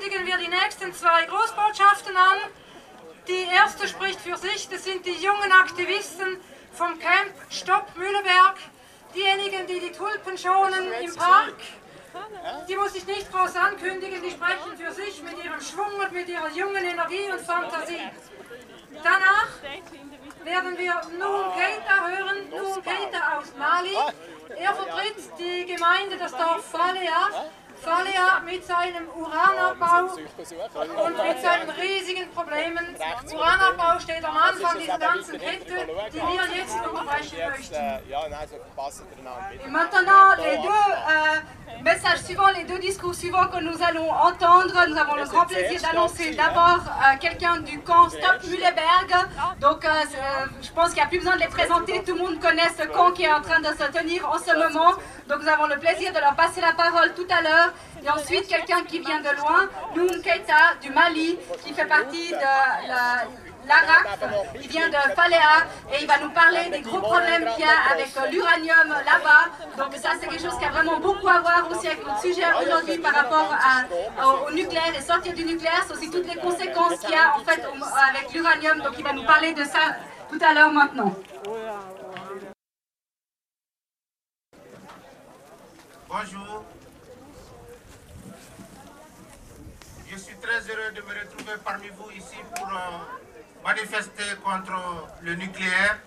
kündigen wir die nächsten zwei Großbotschaften an. Die erste spricht für sich, das sind die jungen Aktivisten vom Camp Stopp Mühleberg, diejenigen, die die Tulpen schonen im Park. Die muss ich nicht groß ankündigen, die sprechen für sich mit ihrem Schwung und mit ihrer jungen Energie und Fantasie. Danach werden wir Nun Keita hören, Nun Keita aus Mali. Er vertritt die Gemeinde, das Dorf Falea. Falea mit seinem Uranabbau und mit seinen riesigen Problemen. Uranabbau steht am Anfang dieser ganzen Kette, die wir jetzt unterbrechen möchten. Et maintenant, les deux euh, messages suivants, les deux discours suivants que nous allons entendre, nous avons le grand plaisir d'annoncer d'abord euh, quelqu'un du camp Stop Mühleberg. Donc, euh, euh, je pense qu'il n'y a plus besoin de les présenter. Tout le monde connaît ce camp qui est en train de se tenir en ce moment. Donc, nous avons le plaisir de leur passer la parole tout à l'heure. Et ensuite, quelqu'un qui vient de loin, Noun Keita du Mali, qui fait partie de la, l'ARAC, il vient de Falea et il va nous parler des gros problèmes qu'il y a avec euh, l'uranium là-bas. Donc ça c'est quelque chose qui a vraiment beaucoup à voir aussi avec notre sujet aujourd'hui par rapport au, nucléaire et sortir du nucléaire. C'est aussi toutes les conséquences qu'il y a en fait avec l'uranium. Donc il va nous parler de ça tout à l'heure maintenant. Bonjour. Je suis très heureux de me retrouver parmi vous ici pour euh, manifester contre le nucléaire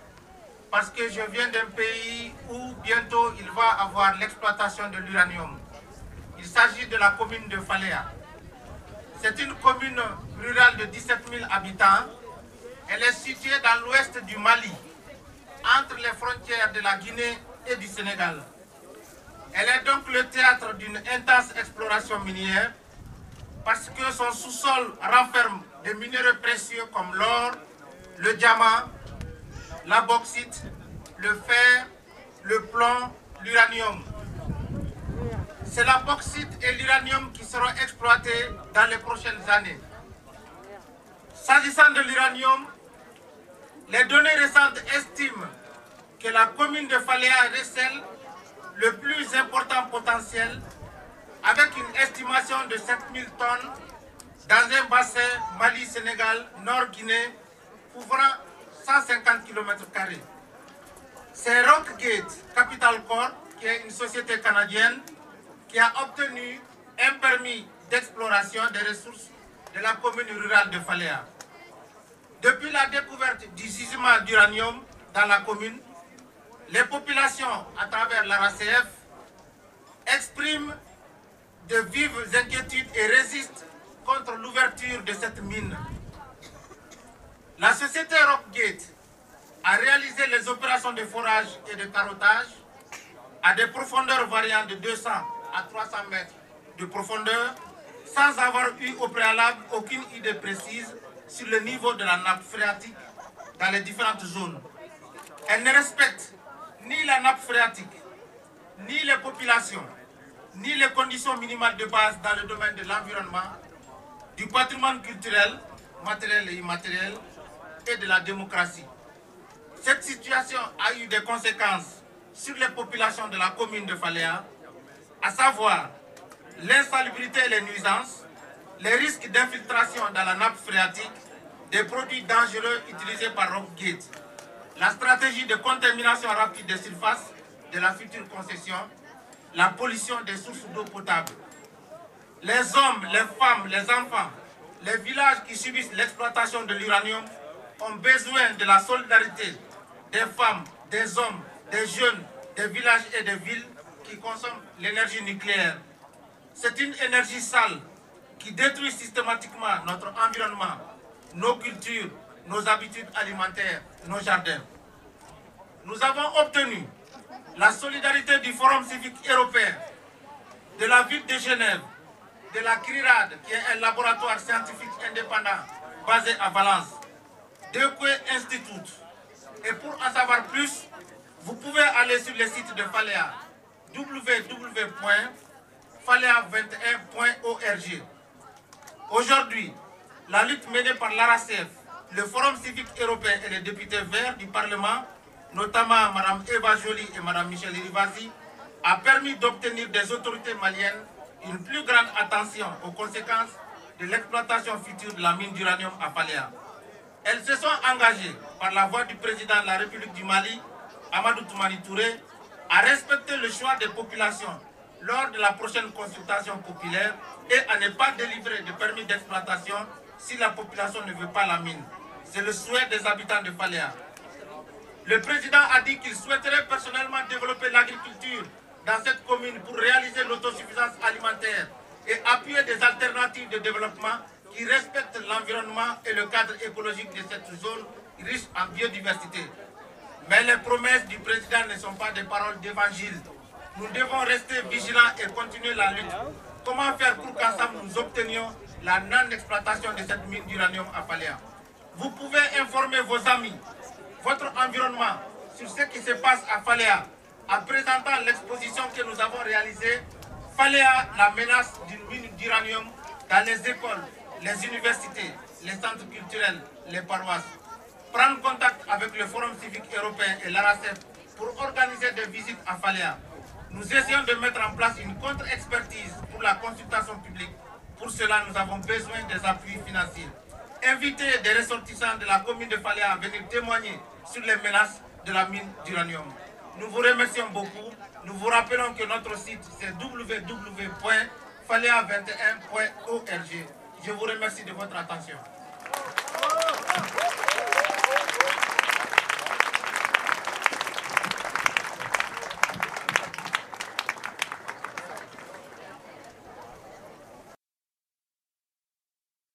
parce que je viens d'un pays où bientôt il va avoir l'exploitation de l'uranium. Il s'agit de la commune de Falea. C'est une commune rurale de 17 000 habitants. Elle est située dans l'ouest du Mali, entre les frontières de la Guinée et du Sénégal. Elle est donc le théâtre d'une intense exploration minière parce que son sous-sol renferme des minéraux précieux comme l'or, le diamant, la bauxite, le fer, le plomb, l'uranium. C'est la bauxite et l'uranium qui seront exploités dans les prochaines années. S'agissant de l'uranium, les données récentes estiment que la commune de Falea recèle le plus important potentiel avec une estimation de 7000 tonnes dans un bassin Mali-Sénégal, Nord-Guinée, couvrant 150 km. C'est Rockgate Capital Corp, qui est une société canadienne, qui a obtenu un permis d'exploration des ressources de la commune rurale de Falea. Depuis la découverte du gisement d'uranium dans la commune, les populations, à travers la RACF, expriment de vives inquiétudes et résistent contre l'ouverture de cette mine. La société Rockgate a réalisé les opérations de forage et de carottage à des profondeurs variant de 200 à 300 mètres de profondeur sans avoir eu au préalable aucune idée précise sur le niveau de la nappe phréatique dans les différentes zones. Elle ne respecte ni la nappe phréatique, ni les populations, ni les conditions minimales de base dans le domaine de l'environnement, du patrimoine culturel, matériel et immatériel, et de la démocratie. Cette situation a eu des conséquences sur les populations de la commune de Falea, à savoir l'insalubrité et les nuisances, les risques d'infiltration dans la nappe phréatique, des produits dangereux utilisés par Rockgate, la stratégie de contamination rapide des surfaces de la future concession, la pollution des sources d'eau potable. Les hommes, les femmes, les enfants, les villages qui subissent l'exploitation de l'uranium ont besoin de la solidarité des femmes, des hommes, des jeunes, des villages et des villes qui consomment l'énergie nucléaire. C'est une énergie sale qui détruit systématiquement notre environnement, nos cultures, nos habitudes alimentaires, nos jardins. Nous avons obtenu la solidarité du Forum civique européen, de la ville de Genève, de la CRIRAD, qui est un laboratoire scientifique indépendant basé à Valence, d'Eque Institute. Et pour en savoir plus, vous pouvez aller sur le site de Falea, www.falea21.org. Aujourd'hui, la lutte menée par l'ARACF, le Forum civique européen et les députés verts du Parlement, notamment Mme Eva Joly et Mme Michel Rivasi, a permis d'obtenir des autorités maliennes une plus grande attention aux conséquences de l'exploitation future de la mine d'uranium à Faléa. Elles se sont engagées par la voix du président de la République du Mali, Amadou Toumani Touré, à respecter le choix des populations lors de la prochaine consultation populaire et à ne pas délivrer de permis d'exploitation si la population ne veut pas la mine. C'est le souhait des habitants de Faléa. Le président a dit qu'il souhaiterait personnellement développer l'agriculture dans cette commune pour réaliser l'autosuffisance alimentaire et appuyer des alternatives de développement qui respectent l'environnement et le cadre écologique de cette zone riche en biodiversité. Mais les promesses du président ne sont pas des paroles d'évangile. Nous devons rester vigilants et continuer la lutte. Comment faire pour qu'ensemble nous obtenions la non-exploitation de cette mine d'uranium à Faléa? Vous pouvez informer vos amis, votre environnement sur ce qui se passe à Faléa en présentant l'exposition réalisée Faléa, la menace d'une mine d'uranium dans les écoles, les universités, les centres culturels, les paroisses. Prendre contact avec le Forum civique européen et l'ARACEF pour organiser des visites à Faléa. Nous essayons de mettre en place une contre-expertise pour la consultation publique. Pour cela, nous avons besoin des appuis financiers. Inviter des ressortissants de la commune de Faléa à venir témoigner sur les menaces de la mine d'uranium. Nous vous remercions beaucoup. Nous vous rappelons que notre site c'est www.falea21.org. Je vous remercie de votre attention.